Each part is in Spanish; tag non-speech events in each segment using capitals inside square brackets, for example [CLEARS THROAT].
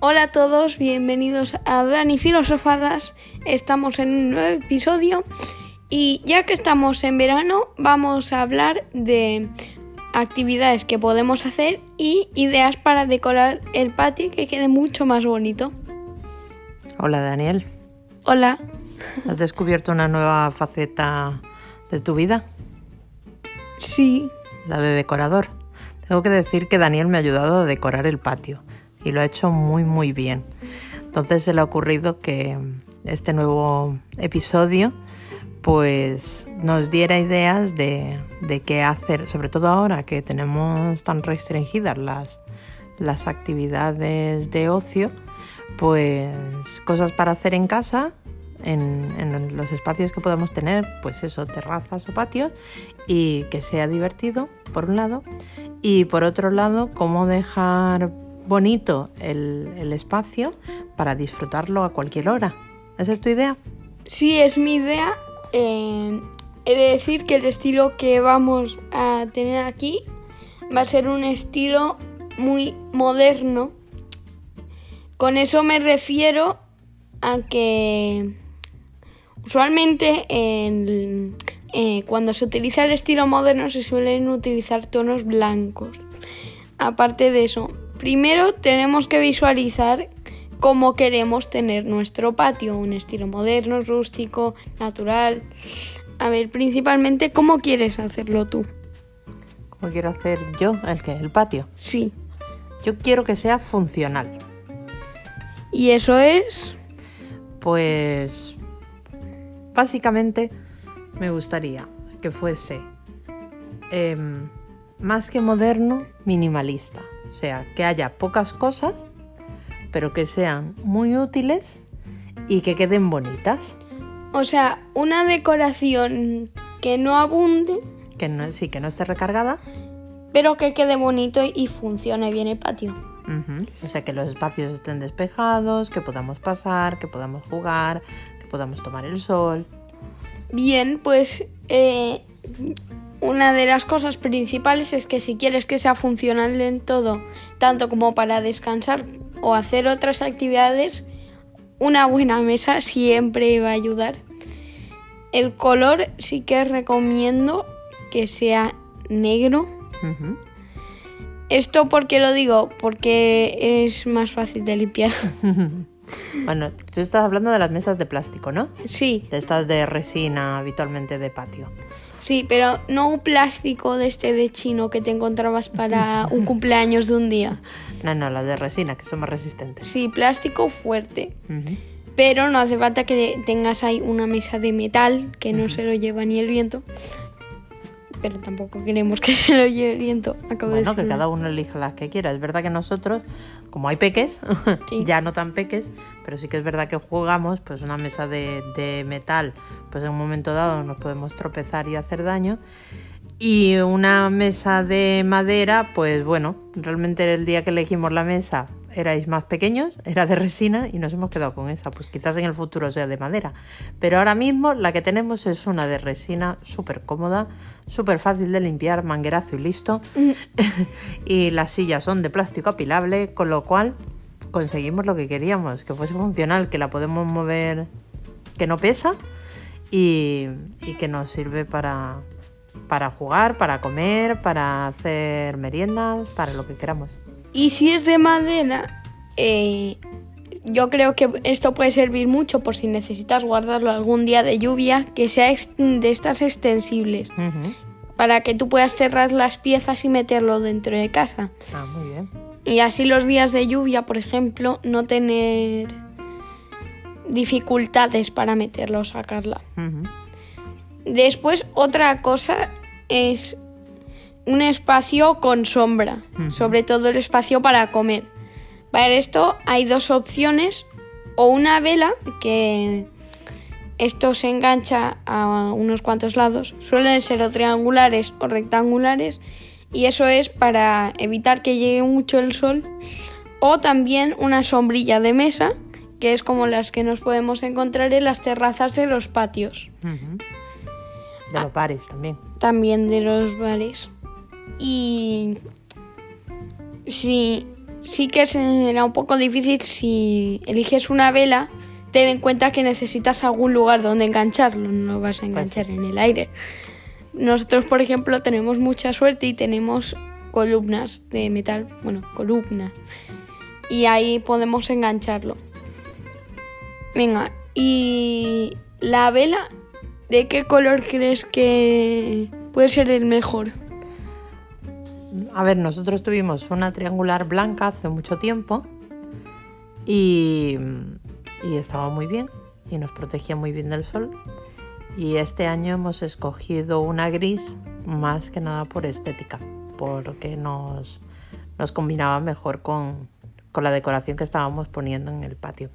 Hola a todos, bienvenidos a Dani Filosofadas. Estamos en un nuevo episodio y ya que estamos en verano vamos a hablar de actividades que podemos hacer y ideas para decorar el patio que quede mucho más bonito. Hola Daniel, Hola. ¿has descubierto una nueva faceta de tu vida? Sí. La de decorador. Tengo que decir que Daniel me ha ayudado a decorar el patio y lo ha hecho muy muy bien. Entonces se le ha ocurrido que este nuevo episodio pues nos diera ideas de, de qué hacer, sobre todo ahora que tenemos tan restringidas las, las actividades de ocio, pues cosas para hacer en casa, en, en los espacios que podemos tener, pues eso, terrazas o patios, y que sea divertido, por un lado, y por otro lado, cómo dejar bonito el, el espacio para disfrutarlo a cualquier hora. ¿Esa es tu idea? Sí, es mi idea. Eh, he de decir que el estilo que vamos a tener aquí va a ser un estilo muy moderno. Con eso me refiero a que usualmente en- eh, cuando se utiliza el estilo moderno se suelen utilizar tonos blancos. Aparte de eso, primero tenemos que visualizar cómo queremos tener nuestro patio, un estilo moderno, rústico, natural. A ver, principalmente, ¿cómo quieres hacerlo tú? ¿Cómo quiero hacer yo el que el patio? Sí. Yo quiero que sea funcional. Y eso es... Pues básicamente me gustaría que fuese em, más que moderno, minimalista. O sea, que haya pocas cosas, pero que sean muy útiles y que queden bonitas. O sea, una decoración que no abunde, Que no, sí, que no esté recargada. pero que quede bonito y funcione bien el patio. O sea, que los espacios estén despejados, que podamos pasar, que podamos jugar, que podamos tomar el sol. Bien, pues eh, una de las cosas principales es que si quieres que sea funcional en todo, tanto como para descansar o hacer otras actividades, una buena mesa siempre va a ayudar. El color sí que recomiendo que sea negro. Esto porque lo digo, porque es más fácil de limpiar. [LAUGHS] Bueno, tú estás hablando de las mesas de plástico, ¿no? sí, De estas de resina habitualmente de patio. Sí, pero no un plástico de este de chino que te encontrabas para [LAUGHS] un cumpleaños de un día. No, no, las de resina, que son más resistentes. Sí, plástico fuerte. Pero no hace falta que tengas ahí una mesa de metal que no se lo lleva ni el viento. Pero tampoco queremos que [LAUGHS] se lo lleve el viento. Acabo de Bueno, que decirlo. cada uno elija las que quiera. Es verdad que nosotros, como hay peques, [LAUGHS] Sí. ya no tan peques, pero sí que es verdad que jugamos, pues una mesa de, de metal, pues en un momento dado nos podemos tropezar y hacer daño. Y una mesa de madera, pues bueno, realmente el día que elegimos la mesa erais más pequeños, era de resina y nos hemos quedado con esa. Pues quizás en el futuro sea de madera. Pero ahora mismo la que tenemos es una de resina súper cómoda, súper fácil de limpiar, manguerazo y listo. [LAUGHS] y las sillas son de plástico apilable, con lo cual conseguimos lo que queríamos, que fuese funcional, que la podemos mover, que no pesa y, y que nos sirve para, para jugar, para comer, para hacer meriendas, para lo que queramos. Y si es de madera, eh, yo creo que esto puede servir mucho por si necesitas guardarlo algún día de lluvia, que sea de estas extensibles, para que tú puedas cerrar las piezas y meterlo dentro de casa. Ah, muy bien. Y así los días de lluvia, por ejemplo, no tener dificultades para meterla o sacarla. Después, otra cosa es un espacio con sombra, sobre todo el espacio para comer. Para esto hay dos opciones, o una vela, que esto se engancha a unos cuantos lados, suelen ser o triangulares o rectangulares, y eso es para evitar que llegue mucho el sol, o también una sombrilla de mesa, que es como las que nos podemos encontrar en las terrazas de los patios Ujú. De los bares también. también de los bares. Y si sí que será un poco difícil si eliges una vela. Ten en cuenta que necesitas algún lugar donde engancharlo, no lo vas a enganchar en el aire. Nosotros, por ejemplo, tenemos mucha suerte y tenemos columnas de metal, bueno, columnas, y ahí podemos engancharlo. Venga, y la vela, ¿de qué color crees que puede ser el mejor? A ver, nosotros tuvimos una triangular blanca hace mucho tiempo y, y estaba muy bien y nos protegía muy bien del sol. Y este año hemos escogido una gris más que nada por estética, porque nos, combinaba mejor con, con la decoración que estábamos poniendo en el patio.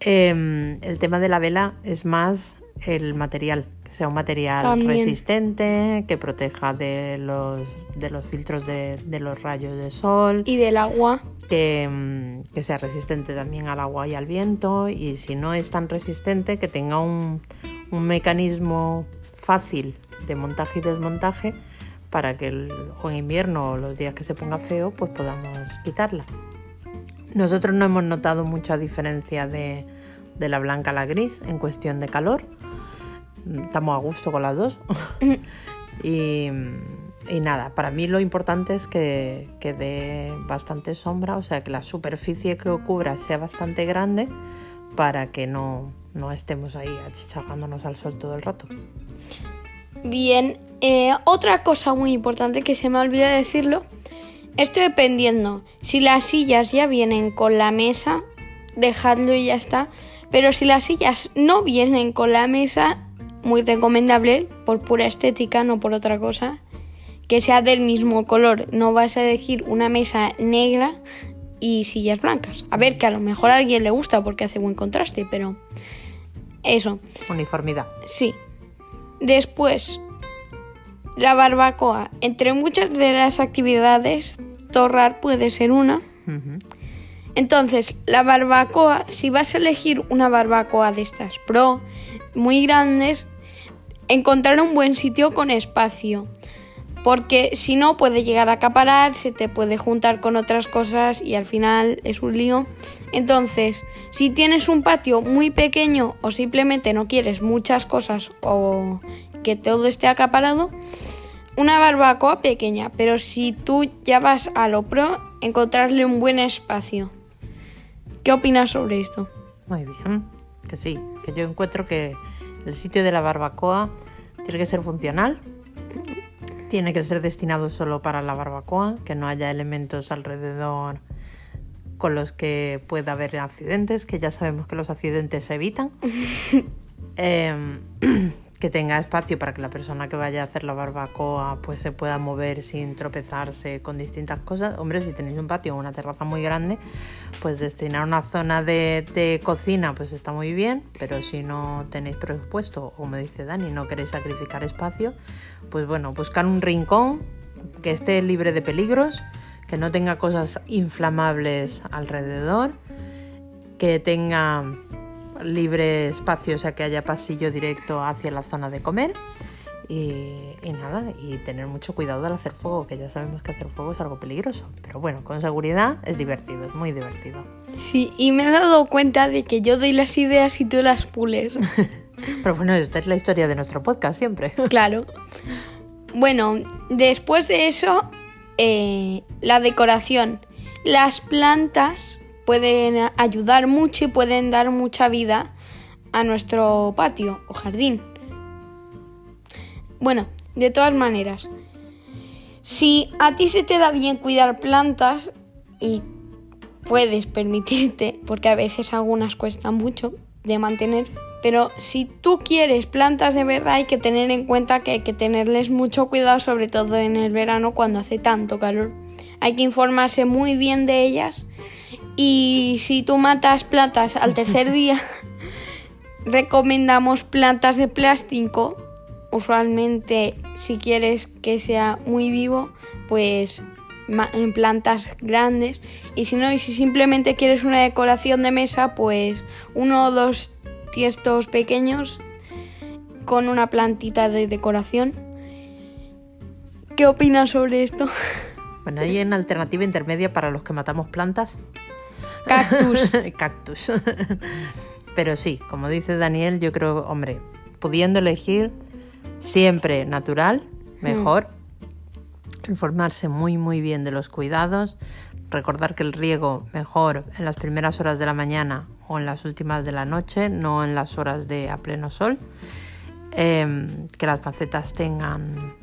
Em, el tema de la vela es más el material, sea un material También. resistente, que proteja de los, de los filtros de, de los rayos de sol, Y del agua. que, mm, que sea resistente también al agua y al viento, y si no es tan resistente, que tenga un, un mecanismo fácil de montaje y desmontaje para que el, o en invierno o los días que se ponga feo, pues podamos quitarla. Nosotros no hemos notado mucha diferencia de, de la blanca a la gris en cuestión de calor. Estamos a gusto con las dos. [LAUGHS] y, y nada, para mí lo importante es que, que dé bastante sombra, o sea, que la superficie que cubra sea bastante grande para que no, no estemos ahí achicharrándonos al sol todo el rato. Bien, eh, otra cosa muy importante que se me olvidó decirlo, esto dependiendo, si las sillas ya vienen con la mesa, dejadlo y ya está, pero si las sillas no vienen con la mesa, muy recomendable, por pura estética, no por otra cosa, que sea del mismo color, no vas a elegir una mesa negra y sillas blancas. A ver, que a lo mejor a alguien le gusta porque hace buen contraste, pero eso. Uniformidad. Sí. Después, la barbacoa. Entre muchas de las actividades, torrar puede ser una. Entonces, la barbacoa, si vas a elegir una barbacoa de estas pro, muy grandes, encontrar un buen sitio con espacio. Porque si no, puede llegar a acaparar, se te puede juntar con otras cosas y al final es un lío. Entonces, si tienes un patio muy pequeño o simplemente no quieres muchas cosas o que todo esté acaparado, una barbacoa pequeña. Pero si tú ya vas a lo pro, encontrarle un buen espacio. ¿Qué opinas sobre esto? Muy bien, que sí, que yo encuentro que el sitio de la barbacoa tiene que ser funcional, tiene que ser destinado solo para la barbacoa, que no haya elementos alrededor con los que pueda haber accidentes, que ya sabemos que los accidentes se evitan. [LAUGHS] Em, [CLEARS THROAT] que tenga espacio para que la persona que vaya a hacer la barbacoa pues se pueda mover sin tropezarse con distintas cosas. Hombre, si tenéis un patio o una terraza muy grande, pues destinar una zona de, cocina pues está muy bien, pero si no tenéis presupuesto, o como dice Dani, no queréis sacrificar espacio, pues bueno, buscar un rincón que esté libre de peligros, que no tenga cosas inflamables alrededor, que tenga libre espacio, o sea que haya pasillo directo hacia la zona de comer. Y, y nada, y tener mucho cuidado al hacer fuego, que ya sabemos que hacer fuego es algo peligroso. Pero bueno, con seguridad es divertido, es muy divertido. Sí, y me he dado cuenta de que yo doy las ideas y tú las pules. [LAUGHS] Pero bueno, esta es la historia de nuestro podcast siempre. [LAUGHS] claro. Bueno, después de eso, eh, la decoración. Las plantas pueden ayudar mucho y pueden dar mucha vida a nuestro patio o jardín. Bueno, de todas maneras, si a ti se te da bien cuidar plantas y puedes permitirte, porque a veces algunas cuestan mucho de mantener, pero si tú quieres plantas de verdad hay que tener en cuenta que hay que tenerles mucho cuidado, sobre todo en el verano cuando hace tanto calor. Hay que informarse muy bien de ellas y si tú matas plantas al tercer [LAUGHS] día, recomendamos plantas de plástico. Usualmente, si quieres que sea muy vivo, pues en plantas grandes. Y si no, y si simplemente quieres una decoración de mesa, pues uno o dos tiestos pequeños con una plantita de decoración. ¿Qué opinas sobre esto? Bueno, hay una alternativa intermedia para los que matamos plantas. Cactus. [LAUGHS] Cactus. Pero sí, como dice Daniel, yo creo, hombre, pudiendo elegir siempre natural, mejor. Informarse muy muy bien de los cuidados. Recordar que el riego mejor en las primeras horas de la mañana o en las últimas de la noche, no en las horas de a pleno sol. Em, que las macetas tengan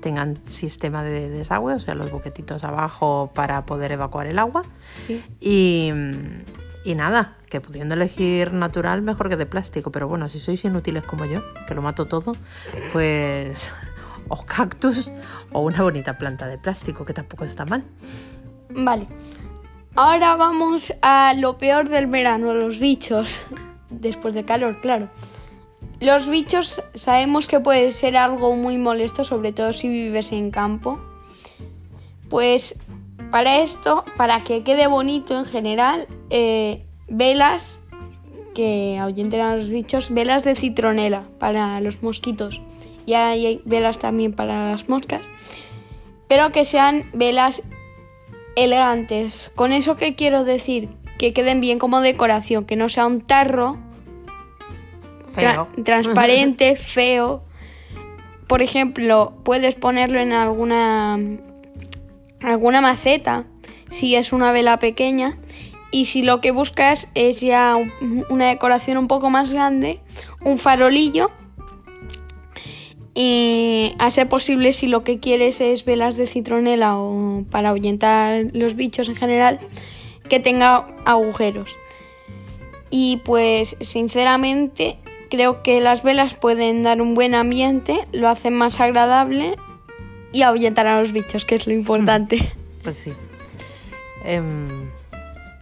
tengan sistema de desagüe, o sea, los boquetitos abajo para poder evacuar el agua. Sí. Y, y nada, que pudiendo elegir natural mejor que de plástico, pero bueno, si sois inútiles como yo, que lo mato todo, pues [LAUGHS] o cactus o una bonita planta de plástico, que tampoco está mal. Vale. Ahora vamos a lo peor del verano, los bichos. Después de calor, claro. Los bichos sabemos que puede ser algo muy molesto, sobre todo si vives en campo. Pues para esto, para que quede bonito en general, eh, velas que ahuyenten a los bichos, velas de citronela para los mosquitos. Y hay velas también para las moscas. Pero que sean velas elegantes. Con eso que quiero decir, que queden bien como decoración, que no sea un tarro tra- Feo. transparente, feo. Por ejemplo, puedes ponerlo en alguna alguna maceta si es una vela pequeña y si lo que buscas es ya un- una decoración un poco más grande, un farolillo y a ser posible si lo que quieres es velas de citronela o para ahuyentar los bichos en general, que tenga agujeros. Y pues sinceramente creo que las velas pueden dar un buen ambiente, lo hacen más agradable y ahuyentar a los bichos, que es lo importante. [LAUGHS] Pues sí. Em,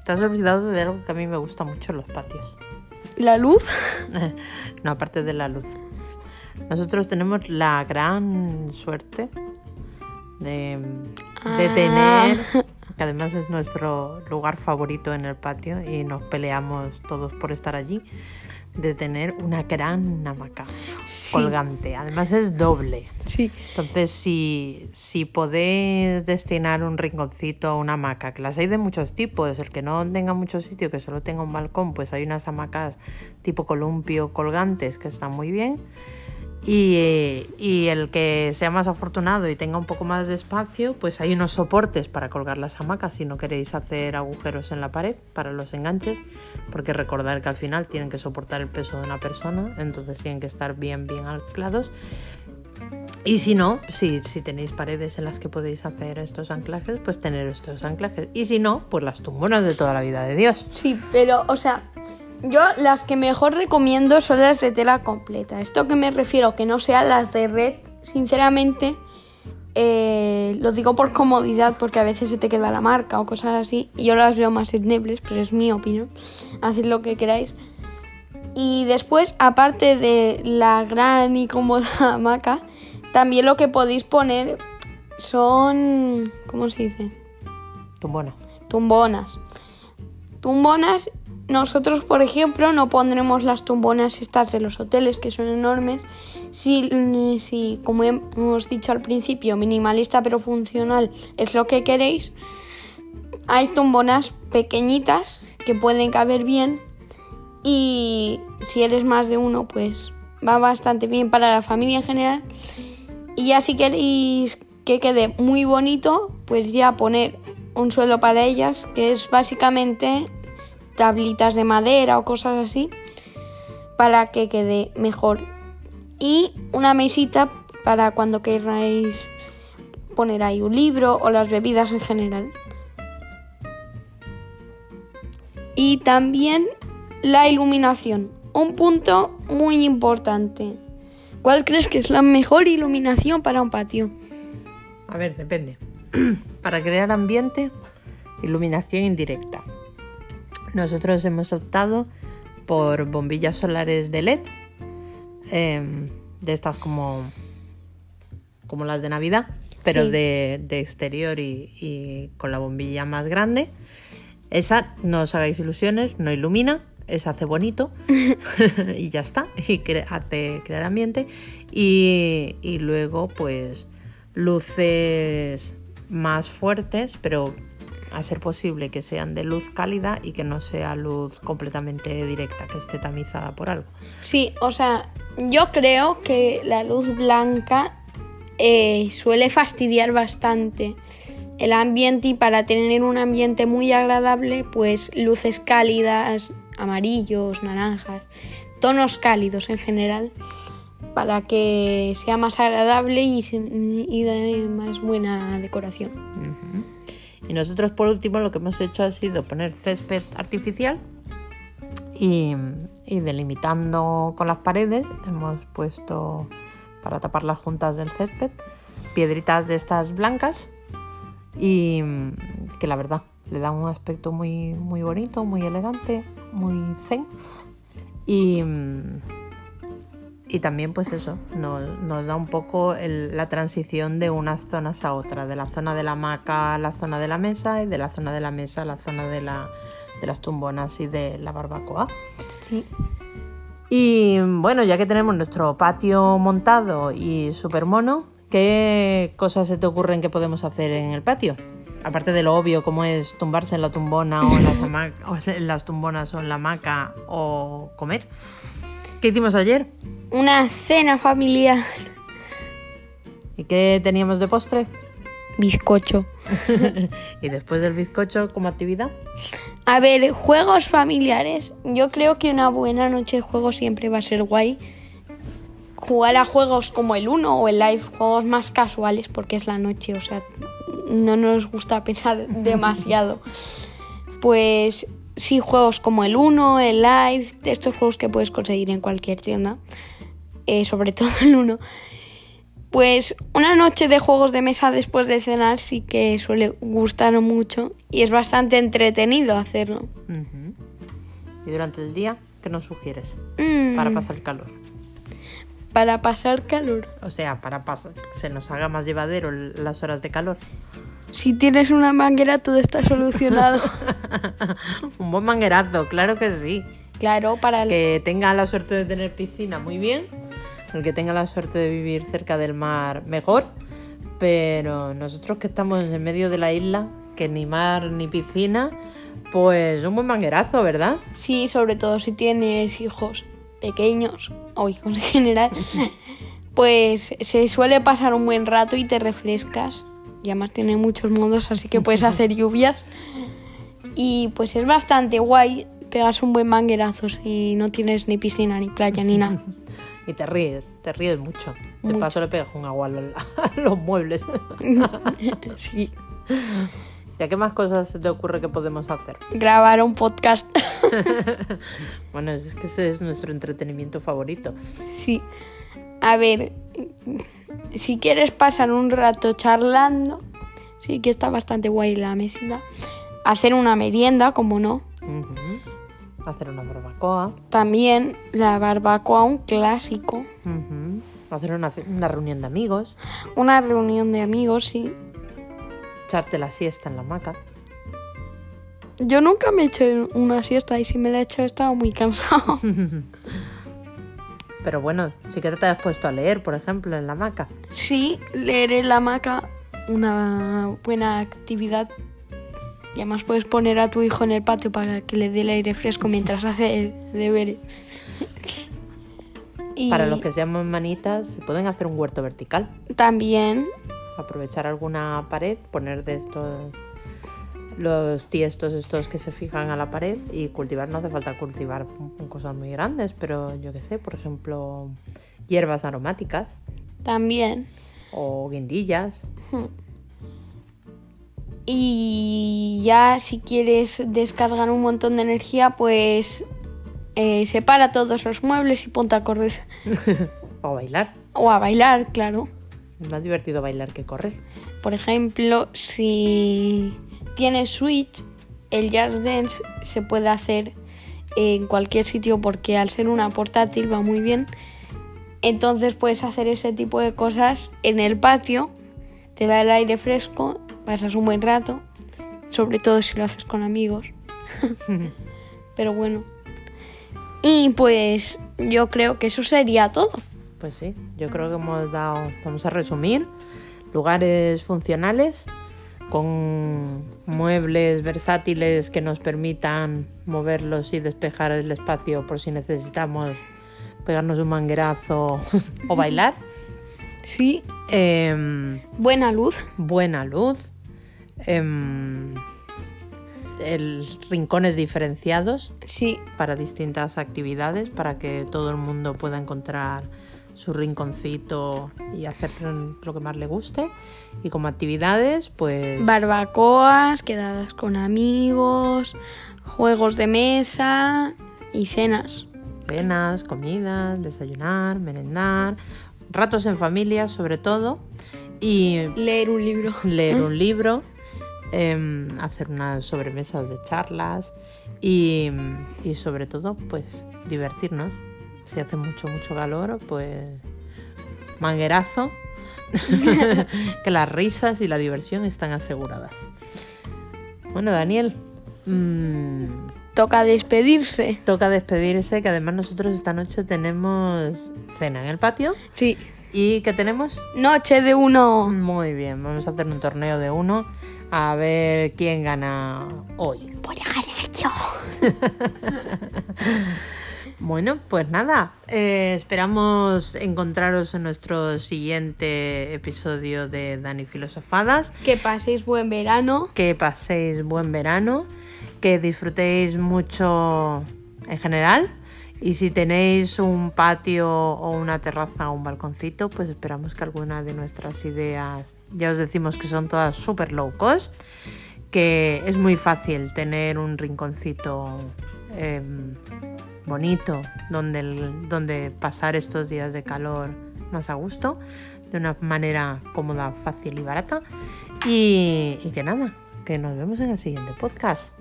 te has olvidado de algo que a mí me gusta mucho en los patios. La luz. [LAUGHS] no, aparte de la luz. Nosotros tenemos la gran suerte de, de Ah. tener, [LAUGHS] que además es nuestro lugar favorito en el patio y nos peleamos todos por estar allí, de tener una gran hamaca Sí. colgante. Además es doble. Sí. Entonces, si, si podéis destinar un rinconcito a una hamaca, que las hay de muchos tipos, el que no tenga mucho sitio, que solo tenga un balcón, pues hay unas hamacas tipo columpio colgantes que están muy bien. Y, eh, y el que sea más afortunado y tenga un poco más de espacio, pues hay unos soportes para colgar las hamacas si no queréis hacer agujeros en la pared para los enganches, porque recordar que al final tienen que soportar el peso de una persona, entonces tienen que estar bien, bien anclados. Y si no, si, si tenéis paredes en las que podéis hacer estos anclajes, pues tener estos anclajes. Y si no, pues las tumbonas de toda la vida de Dios. Sí, pero, o sea, yo las que mejor recomiendo son las de tela completa. Esto que me refiero, que no sean las de red, sinceramente, eh, lo digo por comodidad, porque a veces se te queda la marca o cosas así. Y yo las veo más endebles, pero es mi opinión. Haced lo que queráis. Y después, aparte de la gran y cómoda [LAUGHS] hamaca, también lo que podéis poner son. ¿Cómo se dice? Tumbona. tumbonas. Tumbonas, nosotros por ejemplo no pondremos las tumbonas estas de los hoteles que son enormes. Si, si como hemos dicho al principio, minimalista pero funcional es lo que queréis, hay tumbonas pequeñitas que pueden caber bien y si eres más de uno pues va bastante bien para la familia en general. Y ya si queréis que quede muy bonito, pues ya poner un suelo para ellas, que es básicamente tablitas de madera o cosas así, para que quede mejor. Y una mesita para cuando queráis poner ahí un libro o las bebidas en general. Y también la iluminación, un punto muy importante. ¿Cuál crees que es la mejor iluminación para un patio? A ver, depende. [CLEARS THROAT] Para crear ambiente, iluminación indirecta. Nosotros hemos optado por bombillas solares de LED, em, de estas como, como las de Navidad, pero Sí. de, de exterior y, y con la bombilla más grande. Esa, no os hagáis ilusiones, no ilumina, esa hace bonito [LAUGHS] [LAUGHS] y ya está, y cre- hace crear ambiente. Y, y luego, pues, luces más fuertes, pero a ser posible que sean de luz cálida y que no sea luz completamente directa, que esté tamizada por algo. Sí, o sea, yo creo que la luz blanca eh, suele fastidiar bastante el ambiente y para tener un ambiente muy agradable, pues luces cálidas, amarillos, naranjas, tonos cálidos en general, para que sea más agradable y, y dé más buena decoración. Y nosotros por último lo que hemos hecho ha sido poner césped artificial y, delimitando con las paredes hemos puesto para tapar las juntas del césped piedritas de estas blancas y que la verdad le da un aspecto muy, muy bonito, muy elegante, muy zen. Y, y también pues eso, nos, nos da un poco el- la transición de unas zonas a otras, de la zona de la hamaca a la zona de la mesa y de la zona de la mesa a la zona de, la, de las tumbonas y de la barbacoa. Sí. Y bueno, ya que tenemos nuestro patio montado y súper mono, ¿qué cosas se te ocurren que podemos hacer en el patio? Aparte de lo obvio, como es tumbarse en la tumbona o en las, [LAUGHS] o en las tumbonas o en la hamaca o comer. ¿Qué hicimos ayer? Una cena familiar. ¿Y qué teníamos de postre? Bizcocho. [LAUGHS] y después del bizcocho como actividad. A ver, juegos familiares. Yo creo que una buena noche de juegos siempre va a ser guay. Jugar a juegos como el 1 o el Live, juegos más casuales porque es la noche, o sea, no nos gusta pensar [LAUGHS] demasiado. Pues sí, juegos como el 1, el Live, estos juegos que puedes conseguir en cualquier tienda, eh, sobre [LAUGHS] todo el 1. Pues una noche de juegos de mesa después de cenar sí que suele gustar mucho y es bastante entretenido hacerlo. ¿Y durante el día qué nos sugieres? Mm, Para pasar el calor. para pasar calor. O sea, para pas- que se nos haga más llevadero las horas de calor. Si tienes una manguera todo está solucionado. [LAUGHS] Un buen manguerazo, claro que sí. claro, para el... Que tenga la suerte de tener piscina, muy bien. El que tenga la suerte de vivir cerca del mar, mejor. Pero nosotros que estamos en medio de la isla, que ni mar ni piscina, pues un buen manguerazo, ¿verdad? Sí, sobre todo si tienes hijos pequeños o hijos en general, [LAUGHS] pues se suele pasar un buen rato y te refrescas. Y además tiene muchos modos, así que puedes [LAUGHS] hacer lluvias. Y pues es bastante guay. Pegas un buen manguerazo si no tienes ni piscina, ni playa, ni nada. [LAUGHS] Y te ríes, te ríes mucho. De Mucho. paso le pegas un agua a los, [LAUGHS] a los muebles. [LAUGHS] Sí. ¿Y a qué más cosas se te ocurre que podemos hacer? Grabar un podcast. [LAUGHS] Bueno, es que ese es nuestro entretenimiento favorito. Sí. A ver, si quieres pasar un rato charlando, sí que está bastante guay la mesita. Hacer una merienda, como no. Ujú. Hacer una barbacoa. También la barbacoa, un clásico. Hacer una, una reunión de amigos. Una reunión de amigos, sí. Echarte la siesta en la hamaca. Yo nunca me he hecho una siesta y si me la he hecho he estado muy cansado. [LAUGHS] [LAUGHS] Pero bueno, sí que te has puesto a leer, por ejemplo, en la hamaca. sí, leer en la hamaca, una buena actividad. Y además puedes poner a tu hijo en el patio para que le dé el aire fresco mientras hace deberes. [LAUGHS] Y Para los que se llaman manitas, se pueden hacer un huerto vertical. también, Aprovechar alguna pared, poner de estos los tiestos estos que se fijan a la pared y cultivar. No hace falta cultivar cosas muy grandes, pero yo qué sé, por ejemplo, hierbas aromáticas también. o guindillas. Y ya si quieres descargar un montón de energía, pues eh, separa todos los muebles y ponte a correr. [LAUGHS] o bailar. O a bailar, claro. Es más divertido bailar que correr. Por ejemplo, si tienes Switch, el Jazz Dance se puede hacer en cualquier sitio porque al ser una portátil va muy bien. Entonces puedes hacer ese tipo de cosas en el patio, te da el aire fresco, pasas un buen rato, sobre todo si lo haces con amigos. [LAUGHS] Pero bueno. Y pues yo creo que eso sería todo. Pues sí, yo creo que hemos dado, vamos a resumir, lugares funcionales con muebles versátiles que nos permitan moverlos y despejar el espacio por si necesitamos pegarnos un manguerazo [LAUGHS] o bailar. Sí. Em, Buena luz. buena luz. Em, el, rincones diferenciados Sí. para distintas actividades, para que todo el mundo pueda encontrar su rinconcito y hacer lo que más le guste. Y como actividades, pues Barbacoas, quedadas con amigos, juegos de mesa y cenas. cenas, comidas, desayunar, merendar, ratos en familia sobre todo, y Leer un libro. leer un [LAUGHS] libro, em, hacer unas sobremesas de charlas y, y sobre todo pues divertirnos. Si hace mucho, mucho calor, pues manguerazo, [LAUGHS] que las risas y la diversión están aseguradas. Bueno, Daniel, mm, Toca despedirse. toca despedirse, que además nosotros esta noche tenemos cena en el patio. Sí. ¿Y qué tenemos? Noche de uno. Muy bien, vamos a hacer un torneo de uno a ver quién gana hoy. Voy a ganar yo. [LAUGHS] Bueno, pues nada, eh, esperamos encontraros en nuestro siguiente episodio de Dani Filosofadas. Que paséis buen verano. Que paséis buen verano, que disfrutéis mucho en general. Y si tenéis un patio o una terraza o un balconcito, pues esperamos que alguna de nuestras ideas, ya os decimos que son todas super low cost, que es muy fácil tener un rinconcito em, bonito donde, donde pasar estos días de calor más a gusto, de una manera cómoda, fácil y barata. Y que nada, que nos vemos en el siguiente podcast.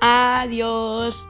Adiós.